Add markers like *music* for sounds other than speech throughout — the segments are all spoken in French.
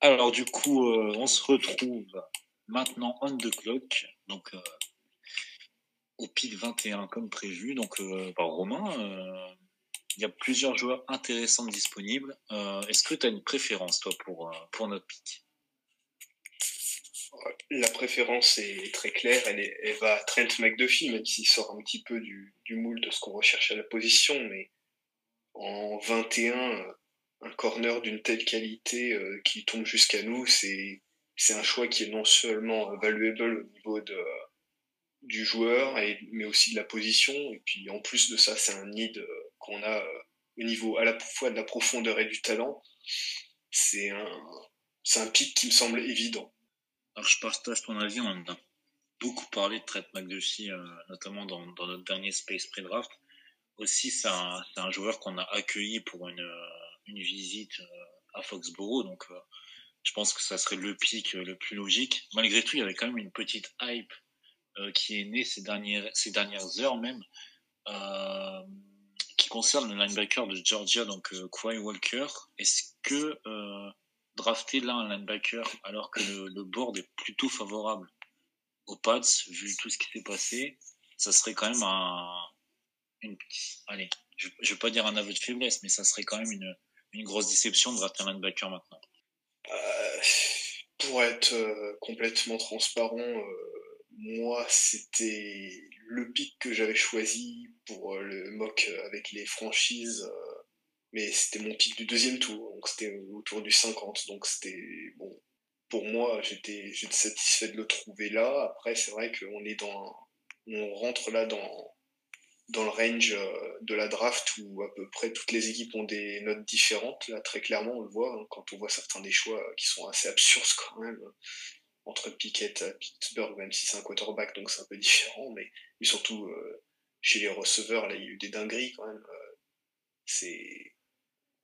Alors du coup, euh, on se retrouve maintenant on the clock, donc euh, au pic 21 comme prévu. Donc euh, bah, Romain, il y a plusieurs joueurs intéressants disponibles. Est-ce que tu as une préférence toi pour, pour notre pic? La préférence est très claire, elle, est, elle va à Trent McDuffie, même s'il sort un petit peu du, du moule de ce qu'on recherche à la position, mais en 21 un corner d'une telle qualité euh, qui tombe jusqu'à nous, c'est un choix qui est non seulement valuable au niveau de, du joueur, mais aussi de la position. Et puis en plus de ça, c'est un need euh, qu'on a euh, au niveau à la fois de la profondeur et du talent. C'est un, un pic qui me semble évident. Alors je partage ton avis, on a beaucoup parlé de Trent McDuffie, notamment dans, dans, notre dernier Space Pre-Draft. Aussi, c'est un, joueur qu'on a accueilli pour une une visite euh, à Foxborough. Donc, euh, je pense que ça serait le pic euh, le plus logique. Malgré tout, il y avait quand même une petite hype qui est née ces dernières, ces dernières heures même, qui concerne le linebacker de Georgia, donc Quay Walker. Est-ce que drafter là un linebacker alors que le, board est plutôt favorable aux Pats, vu tout ce qui s'est passé, ça serait quand même un, allez, je, je vais pas dire un aveu de faiblesse, mais ça serait quand même une, une grosse déception de drafter un linebacker maintenant euh, Pour être euh, complètement transparent, euh, moi, c'était le pic que j'avais choisi pour le mock avec les franchises, mais c'était mon pic du deuxième tour, donc c'était autour du 50, donc c'était bon. Pour moi, j'étais satisfait de le trouver là. Après, c'est vrai qu'on est dans, on rentre là dans dans le range euh, de la draft où à peu près toutes les équipes ont des notes différentes. Là, très clairement, on le voit hein, quand on voit certains des choix qui sont assez absurdes quand même entre Pickett et Pittsburgh, même si c'est un quarterback, donc c'est un peu différent, mais, surtout euh, chez les receveurs, là, il y a eu des dingueries quand même. Euh, c'est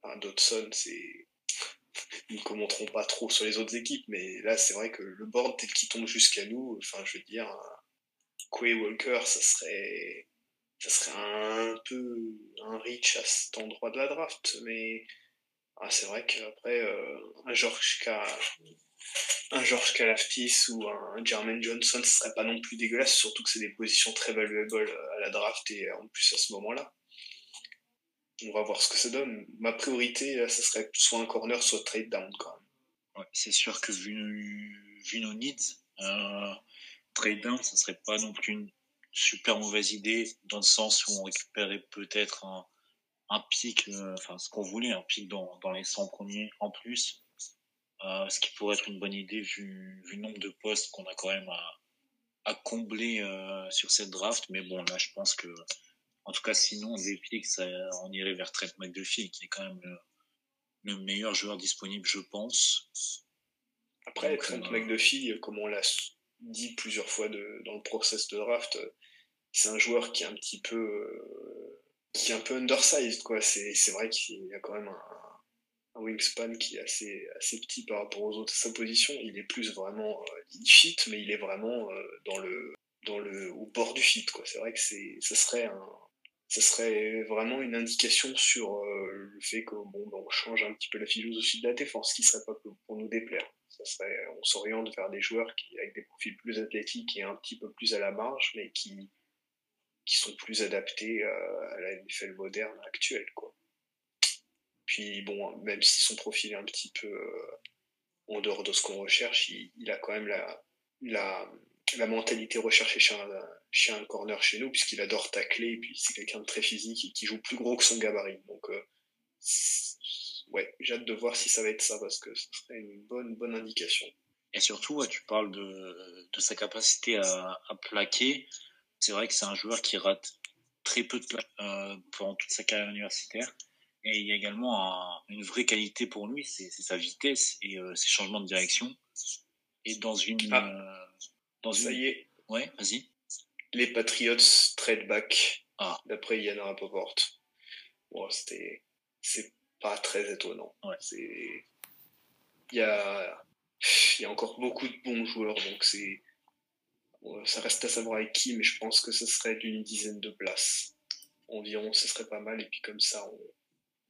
un Dodson, c'est *laughs* ils ne commenteront pas trop sur les autres équipes, mais là, c'est vrai que le board tel qu'il tombe jusqu'à nous, enfin, je veux dire, Quay Walker, ça serait ça serait un peu un reach à cet endroit de la draft, mais ah, c'est vrai qu'après, euh, un George un George Kalaftis ou un Jermaine Johnson, ce serait pas non plus dégueulasse, surtout que c'est des positions très valuables à la draft et en plus à ce moment-là. On va voir ce que ça donne. Ma priorité, ça serait soit un corner, soit trade down quand même. c'est sûr que vu, nos needs, euh, trade down, ça serait pas non plus une super mauvaise idée dans le sens où on récupérait peut-être un, un pic, euh, enfin ce qu'on voulait, un pic dans, dans les 100 premiers en plus, euh, ce qui pourrait être une bonne idée vu, vu le nombre de postes qu'on a quand même à, à combler euh, sur cette draft. Mais bon, là je pense que, en tout cas sinon, des pics, ça, on irait vers Trent McDuffie qui est quand même le, le meilleur joueur disponible, je pense. Après, Trent McDuffie, comme on l'a dit plusieurs fois dans le process de draft, c'est un joueur qui est un petit peu euh, qui est un peu undersized quoi. C'est vrai qu'il y a quand même un, wingspan qui est assez assez petit par rapport aux autres. Sa position il est plus vraiment euh, fit mais il est vraiment euh, dans le dans le au bord du fit quoi. C'est vrai que c'est ça serait un ça serait vraiment une indication sur le fait que bon ben, on change un petit peu la philosophie de la défense ce qui serait pas pour nous déplaire on s'oriente vers des joueurs avec des profils plus athlétiques et un petit peu plus à la marge mais qui sont plus adaptés euh, à la NFL moderne actuelle. Puis bon, même si son profil est un petit peu euh, en dehors de ce qu'on recherche, il, a quand même la, mentalité recherchée chez un, chez un corner chez nous, puisqu'il adore tacler, et puis c'est quelqu'un de très physique et qui joue plus gros que son gabarit. Euh, ouais, j'ai hâte de voir si ça va être ça, parce que ce serait une bonne, bonne indication. Et surtout, tu parles de, de sa capacité à, à plaquer c'est vrai que c'est un joueur qui rate très peu de places euh, pendant toute sa carrière universitaire. Et il y a également une vraie qualité pour lui, c'est sa vitesse et euh, ses changements de direction. Et dans une. Ah. Euh, dans ça y est. Ouais, vas-y. Les Patriots trade back. Ah. D'après Yann Rapoport. Bon, c'était. C'est pas très étonnant. Ouais. C'est. Il y a. Il y a encore beaucoup de bons joueurs, donc c'est ça reste à savoir avec qui, mais je pense que ce serait d'une dizaine de places environ, ce serait pas mal. Et puis comme ça,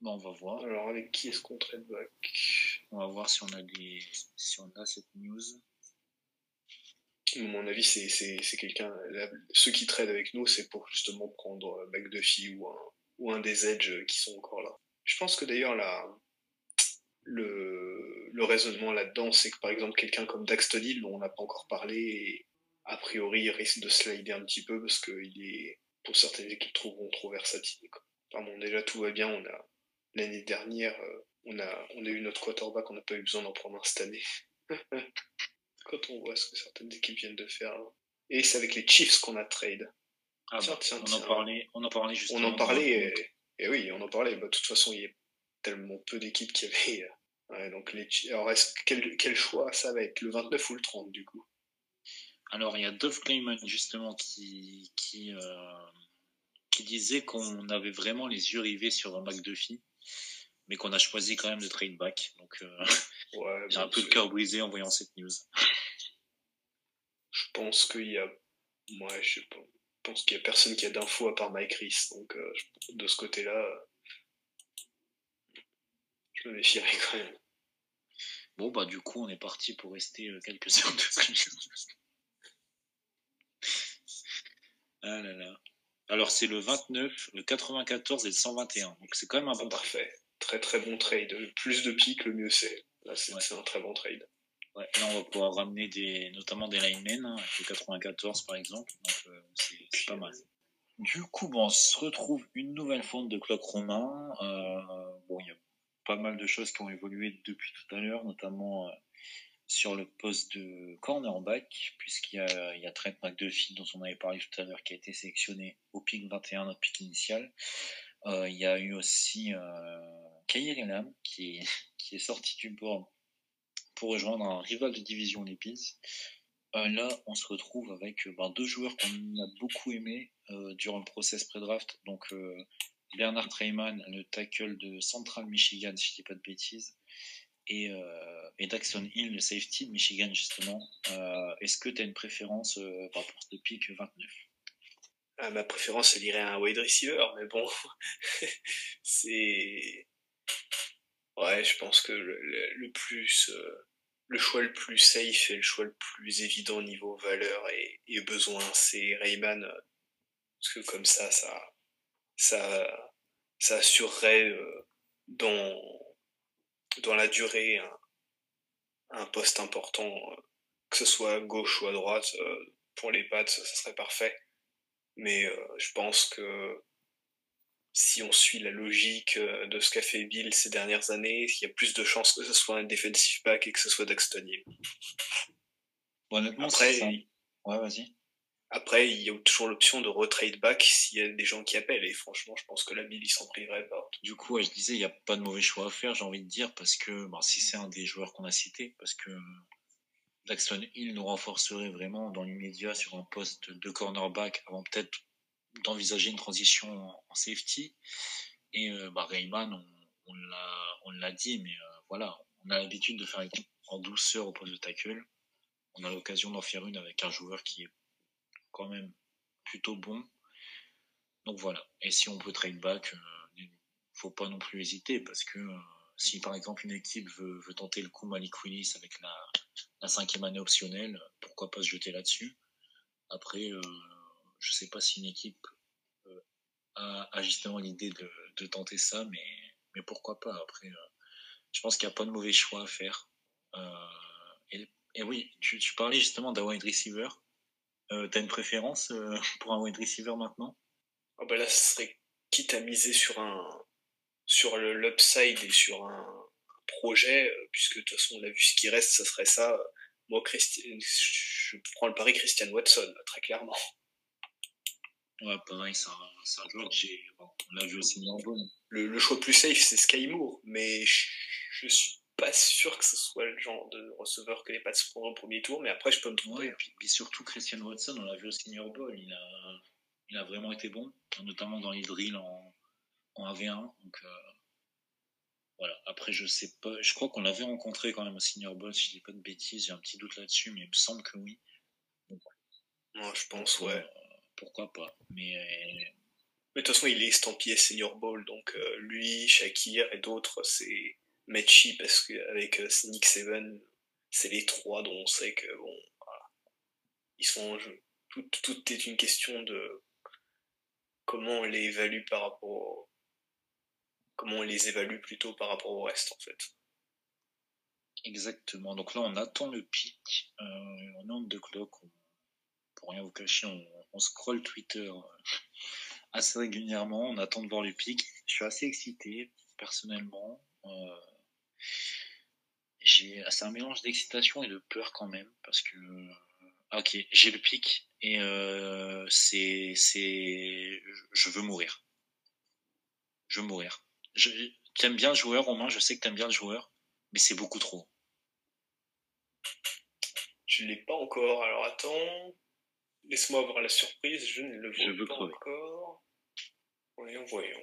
on, on va voir. Alors avec qui est-ce qu'on trade back On va voir si on a, des... si on a cette news. À mon avis, c'est quelqu'un. Ceux qui trade avec nous, c'est pour justement prendre euh, McDuffie ou un, ou un des Edge qui sont encore là. Je pense que d'ailleurs, la, le, le raisonnement là-dedans, c'est que par exemple, quelqu'un comme Daxton Hill, dont on n'a pas encore parlé, et a priori, il risque de slider un petit peu parce qu'il est, pour certaines équipes, trouveront trop versatile. Enfin bon, déjà, tout va bien. On a, l'année dernière, euh, on a, on a eu notre quarterback, on n'a pas eu besoin d'en prendre un cette année. *laughs* Quand on voit ce que certaines équipes viennent de faire. Et c'est avec les Chiefs qu'on a trade. Ah bah, on, En parlait, on en parlait justement. On en parlait, et, oui, on en parlait. Bah, de toute façon, il y a tellement peu d'équipes qui avaient. Euh, donc les... Alors, quel, quel choix ça va être Le 29 ou le 30 du coup? Alors, il y a Dove Clayman, justement, qui, qui, euh, qui disait qu'on avait vraiment les yeux rivés sur un McDuffie, mais qu'on a choisi quand même de trade back. Donc, euh, *laughs* j'ai un peu le cœur brisé en voyant cette news. Je pense qu'il y a. Moi, je pense qu'il y a personne qui a d'infos à part Mike Reese. Donc, euh, de ce côté-là, je me méfierais quand même. Bon, bah, du coup, on est parti pour rester quelques *laughs* heures de ah là là. Alors, c'est le 29, le 94 et le 121. Donc, c'est quand même un bon. Parfait. Très très bon trade. Plus de pics, le mieux c'est. Là, c'est un très bon trade. Ouais, là, on va pouvoir ramener des, notamment des linemen, hein, avec le 94 par exemple. Donc, euh, c'est pas mal. Du coup, on se retrouve une nouvelle fonte de clock romain. Euh, il y a pas mal de choses qui ont évolué depuis tout à l'heure, notamment euh, sur le poste de cornerback, puisqu'il y a, il y Trent McDuffie, dont on avait parlé tout à l'heure, qui a été sélectionné au pic 21, notre pic initial. Euh, il y a eu aussi euh, Kairi qui, *laughs* qui est sorti du board pour rejoindre un rival de division, les. Euh, là, on se retrouve avec ben, deux joueurs qu'on a beaucoup aimés euh, durant le process pré-draft. Donc, euh, Bernard Treyman, le tackle de Central Michigan, si je dis pas de bêtises, et, euh, et Daxon Hill, le safety de Michigan, justement. Euh, Est-ce que tu as une préférence euh, rapport à ce pick 29 ah, Ma préférence, elle irait à un wide receiver, mais bon, *laughs* c'est. Ouais, je pense que le, plus. Euh, le choix le plus safe et le choix le plus évident niveau valeur et, besoin, c'est Rayman. Parce que comme ça, ça. Ça, assurerait euh, dans dans la durée un, poste important, euh, que ce soit à gauche ou à droite, euh, pour les pattes, ça serait parfait. Mais euh, je pense que si on suit la logique de ce qu'a fait Bill ces dernières années, il y a plus de chances que ce soit un defensive back et que ce soit Daxton honnêtement, Après, ouais, vas-y. Après, il y a toujours l'option de retrade back s'il y a des gens qui appellent. Et franchement, je pense que la Bill, il s'en priverait pas. Du coup, je disais, il n'y a pas de mauvais choix à faire, j'ai envie de dire, parce que bon, si c'est un des joueurs qu'on a cité, parce que Daxton Hill nous renforcerait vraiment dans l'immédiat sur un poste de cornerback avant peut-être d'envisager une transition en safety. Et euh, bah, Rayman, on, l'a dit, mais euh, voilà, on a l'habitude de faire une en douceur au poste de tackle. On a l'occasion d'en faire une avec un joueur qui est quand même plutôt bon. Donc voilà. Et si on peut trade back, il euh, faut pas non plus hésiter parce que euh, si par exemple une équipe veut, tenter le coup Malik Willis avec la, cinquième année optionnelle, pourquoi pas se jeter là-dessus? Après, euh, je sais pas si une équipe a, justement l'idée de, tenter ça, mais, pourquoi pas. Après, je pense qu'il n'y a pas de mauvais choix à faire. et, oui, tu, parlais justement d'un wide receiver. Euh, T'as une préférence euh, *laughs* pour un wide receiver maintenant? Oh bah Là, ce serait quitte à miser sur un sur l'upside et sur un projet, euh, puisque de toute façon, on a vu ce qui reste, ça serait ça. Moi, je prends le pari Christian Watson, très clairement. Ouais, pareil, c'est un, joueur que j'ai. on l'a vu aussi le, le, choix plus safe, c'est Sky Moore, mais je, je suis pas sûr que ce soit le genre de receveur que les Pats prendront au premier tour, mais après je peux me tromper. et puis, surtout Christian Watson, on l'a vu au Senior Bowl, il a, il a vraiment été bon, notamment dans les drills en, en AV1. Donc euh, voilà. Après je sais pas, je crois qu'on l'avait rencontré quand même au Senior Bowl, si je dis pas de bêtises, j'ai un petit doute là-dessus, mais il me semble que oui. Moi je pense ouais. Euh, pourquoi pas, mais mais de toute façon, il est estampillé Senior Bowl, donc euh, lui, Shakir et d'autres, c'est Matchy parce qu'avec Nick Seven, c'est les trois dont on sait que bon, ils sont en jeu. Tout, tout, est une question de comment on les évalue par rapport comment on les évalue plutôt par rapport au reste en fait. Exactement. Donc là, on attend le pic. Euh, on est en deux clock. pour rien vous cacher, on, on scroll Twitter euh, assez régulièrement. On attend de voir le pic. Je suis assez excité personnellement. Euh, c'est un mélange d'excitation et de peur quand même parce que ah, ok j'ai le pic et euh, c'est je veux mourir je veux mourir t'aimes bien le joueur Romain? Je sais que t'aimes bien le joueur mais c'est beaucoup trop je l'ai pas encore alors attends laisse-moi avoir la surprise je ne le vois je veux pas encore voyons voyons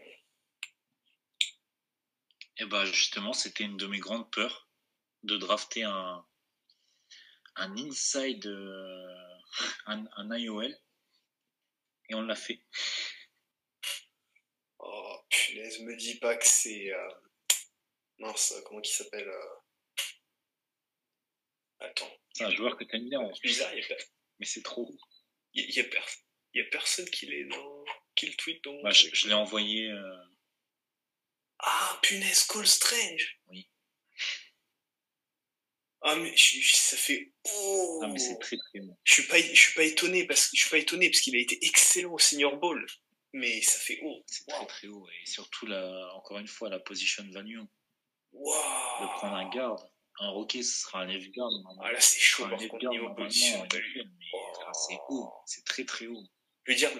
et eh bah ben, justement c'était une de mes grandes peurs de drafter un, un inside, euh, un, un, IOL. Et on l'a fait. Oh, punaise, me dis pas que c'est. Euh... Mince, comment il s'appelle euh... Attends. C'est un joueur que t'aimes bien. Bizarre, il y a Mais c'est trop. Il y, a, y a personne qui, dans... le tweet donc. Bah, je, je l'ai envoyé. Euh, ah, punaise, Call Strange. Oui. Ah mais ça fait oh. Ah mais c'est très très bon. Je suis pas je suis pas étonné parce que je suis pas étonné parce qu'il a été excellent au Senior Bowl, mais ça fait haut. C'est très très haut et surtout la encore une fois la position value. Wow. De prendre un garde, un roquet ce sera un left guard. Ah là c'est chaud par contre niveau position value. C'est haut, c'est très très haut. Je veux dire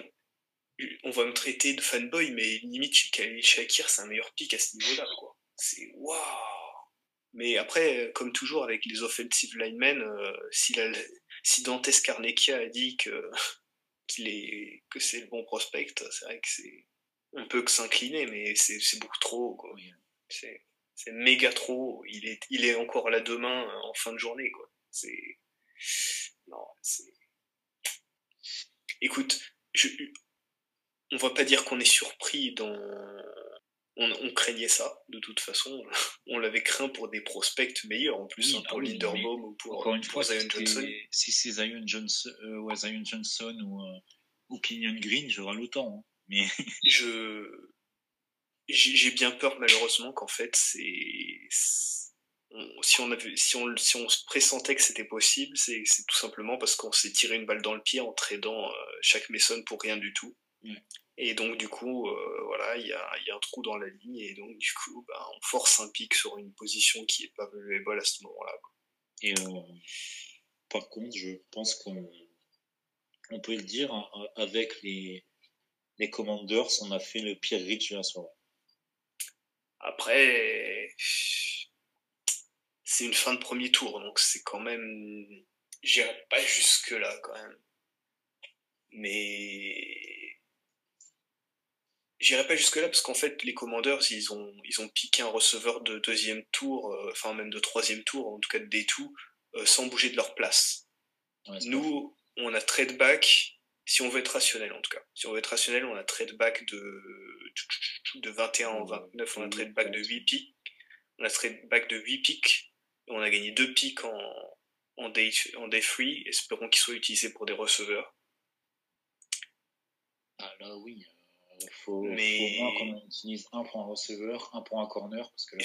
on va me traiter de fanboy mais limite Shakir c'est un meilleur pick à ce niveau-là quoi. C'est waouh. Mais après, comme toujours avec les offensive linemen, euh, si, la, si Dantes Carnekia a dit que, *laughs* qu'il est, que c'est le bon prospect, c'est vrai que c'est, on peut que s'incliner, mais c'est, c'est beaucoup trop, quoi. C'est, c'est méga trop. Il est, il est encore là demain en fin de journée, quoi. C'est, non, c'est, écoute, je, on va pas dire qu'on est surpris dans, on, craignait ça, de toute façon. *laughs* On l'avait craint pour des prospects meilleurs, en plus, hein, pour ah Linderbaum ou pour, encore une fois, Zion Johnson. Si c'est Zion Johnson, euh, Zion Johnson ou, euh, ou Kenyon Green, j'aurai le temps. Hein. Mais... Je... J'ai bien peur, malheureusement, qu'en fait, c'est... Si on, avait, si, on, si on se pressentait que c'était possible, c'est tout simplement parce qu'on s'est tiré une balle dans le pied en tradant euh, chaque Mason pour rien du tout. Et donc, du coup, euh, voilà, il y a, y a, un trou dans la ligne, et donc, du coup, bah, on force un pic sur une position qui n'est pas valuable à ce moment-là. Et euh, par contre, je pense qu'on on peut le dire, hein, avec les, les Commanders, on a fait le pire reach de la soirée. Après, c'est une fin de premier tour, donc c'est quand même. J'irai pas jusque-là, quand même. Mais J'irai pas jusque là parce qu'en fait les Commanders ils ont ils ont piqué un receveur de deuxième tour, euh, enfin même de troisième tour, en tout cas de day tout, euh, sans bouger de leur place. Nous on a trade back si on veut être rationnel en tout cas. Si on veut être rationnel, on a trade back de de 21 en 29, on a trade back de 8 picks, on a trade back de 8 picks, on a gagné 2 picks en en day en day free, espérons qu'ils soient utilisés pour des receveurs. Ah là oui. Il faut, mais... faut qu'on utilise un pour un receveur, un pour un corner. Parce que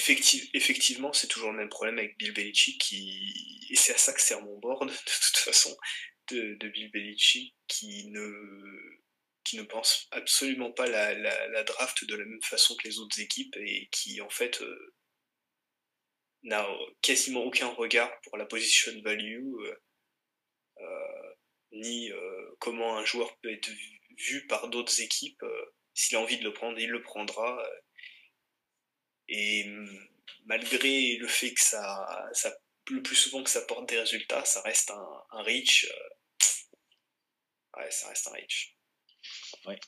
effectivement, c'est toujours le même problème avec Bill Belichick, qui... et c'est à ça que sert mon board, *laughs* de toute façon, de, Bill qui ne, pense absolument pas la, la, draft de la même façon que les autres équipes, et qui, en fait, euh, n'a quasiment aucun regard pour la position value, euh, euh, ni comment un joueur peut être vu, par d'autres équipes s'il a envie de le prendre, il le prendra. Et malgré le fait que ça, le plus souvent que ça porte des résultats, ça reste un, reach. Ouais, ça reste un reach. Ouais.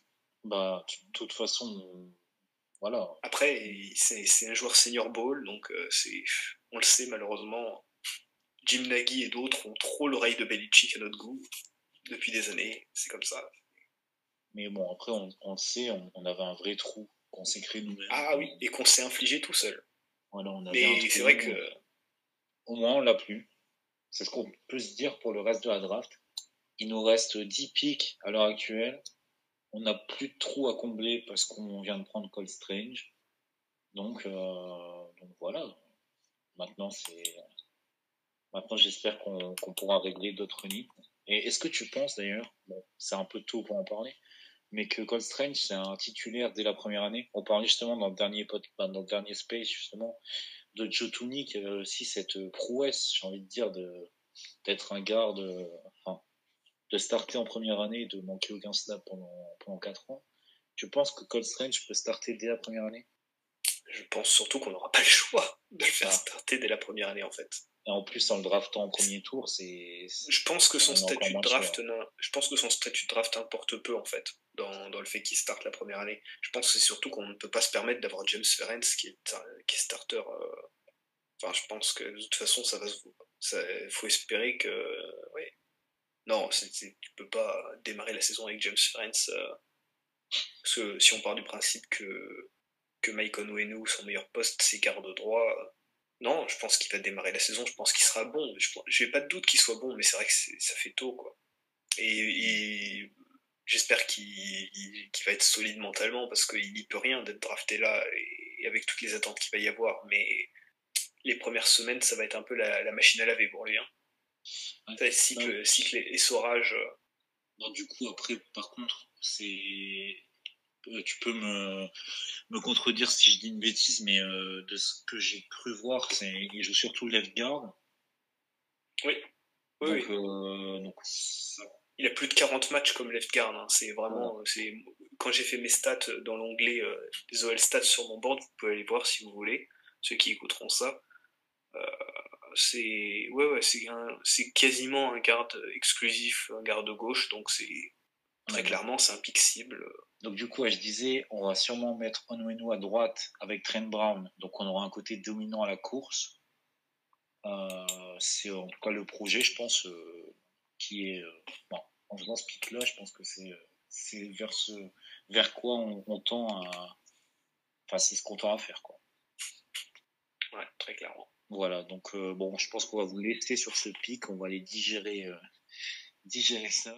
Bah, de toute façon, voilà. Après, c'est un joueur senior ball, donc euh, c'est, on le sait malheureusement. Jim Nagy et d'autres ont trop l'oreille de Belichick à notre goût depuis des années. C'est comme ça. Mais bon, après, on, on le sait, on, avait un vrai trou qu'on s'est créé nous-mêmes. Ah oui, et qu'on s'est infligé tout seul. Voilà, on Mais c'est vrai que. Au moins, on l'a plus. C'est ce qu'on peut se dire pour le reste de la draft. Il nous reste 10 picks à l'heure actuelle. On n'a plus de trous à combler parce qu'on vient de prendre Cold Strange. Donc, euh, voilà. Maintenant, c'est. Maintenant, j'espère qu'on pourra régler d'autres nids. Et est-ce que tu penses d'ailleurs, c'est un peu tôt pour en parler, mais que Cold Strange, c'est un titulaire dès la première année? On parlait justement dans le dernier, dans le dernier space, justement, de Joe Tooney, qui avait aussi cette prouesse, j'ai envie de dire, d'être un garde, de starter en première année et de manquer aucun snap pendant, pendant 4 ans. Tu penses que Cold Strange peut starter dès la première année? Je pense surtout qu'on n'aura pas le choix de le faire ah. starter dès la première année, en fait. Et en plus, en le draftant en premier tour, c'est. Je pense que son statut de draft, je pense que son statut de draft importe peu en fait dans, dans le fait qu'il starte la première année. Je pense que c'est surtout qu'on ne peut pas se permettre d'avoir James Ferenc qui est qui est starter. Euh, enfin, je pense que de toute façon, ça va se. Il faut espérer que. Oui. Non, tu peux pas démarrer la saison avec James Ferenc. Euh, si on part du principe que que Mike Onwenu, son meilleur poste, c'est garde droit non, je pense qu'il va démarrer la saison, je pense qu'il sera bon. Je n'ai pas de doute qu'il soit bon, mais c'est vrai que ça fait tôt. quoi. Et, j'espère qu'il va être solide mentalement, parce qu'il n'y peut rien d'être drafté là, et, avec toutes les attentes qu'il va y avoir. Mais les premières semaines, ça va être un peu la, machine à laver pour lui. Hein. Cycle, cycle et essorage. Non, du coup, après, par contre, c'est euh, tu peux me, me contredire si je dis une bêtise, mais euh, de ce que j'ai cru voir, c'est il joue surtout left guard. Oui. oui, euh, Il a plus de 40 matchs comme left guard. Hein. C'est vraiment, c'est quand j'ai fait mes stats dans l'onglet des OL stats sur mon board, vous pouvez aller voir si vous voulez, ceux qui écouteront ça. C'est ouais ouais c'est c'est quasiment un garde exclusif, un garde gauche, donc c'est très clairement c'est un pick cible. Donc du coup, je disais, on va sûrement mettre Onwenu à droite avec Trent Brown. Donc on aura un côté dominant à la course. Euh, c'est en tout cas le projet, je pense, euh, qui est... Euh, bon, en faisant ce pic-là, je pense que c'est vers, ce, vers quoi on, tend à... Enfin, c'est ce qu'on tend à faire, quoi. Ouais, très clairement. Voilà, donc bon, je pense qu'on va vous laisser sur ce pic, on va aller digérer, digérer ça.